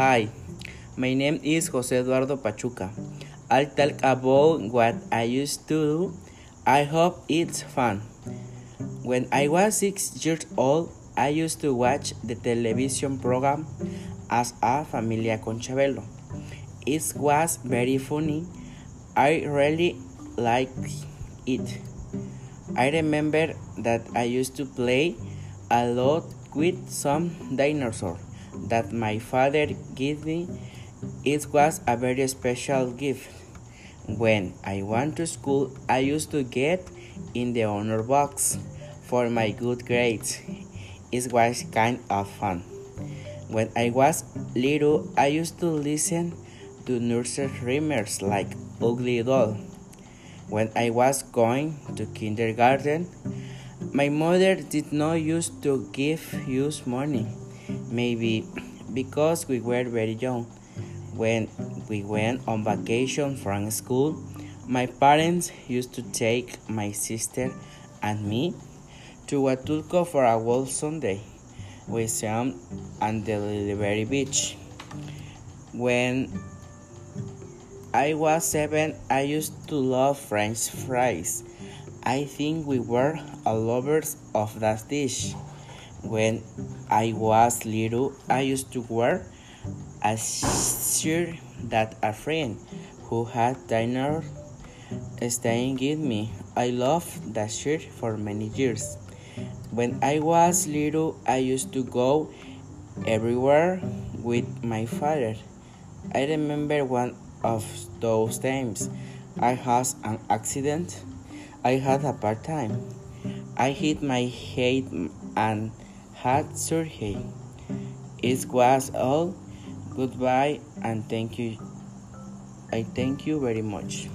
Hi, my name is Jose Eduardo Pachuca. I'll talk about what I used to do. I hope it's fun. When I was six years old, I used to watch the television program as a Familia con Chabelo. It was very funny. I really liked it. I remember that I used to play a lot with some dinosaur that my father gave me. It was a very special gift. When I went to school, I used to get in the honor box for my good grades. It was kind of fun. When I was little, I used to listen to nursery rhymers like Ugly Doll. When I was going to kindergarten, my mother did not used to give us money. Maybe because we were very young. When we went on vacation from school, my parents used to take my sister and me to Huatulco for a whole Sunday. We swam on the Lily Beach. When I was seven, I used to love French fries. I think we were all lovers of that dish. When I was little, I used to wear a shirt that a friend who had dinner staying with me. I loved that shirt for many years. When I was little, I used to go everywhere with my father. I remember one of those times I had an accident. I had a part time. I hit my head and had surgery. It was all. Goodbye and thank you. I thank you very much.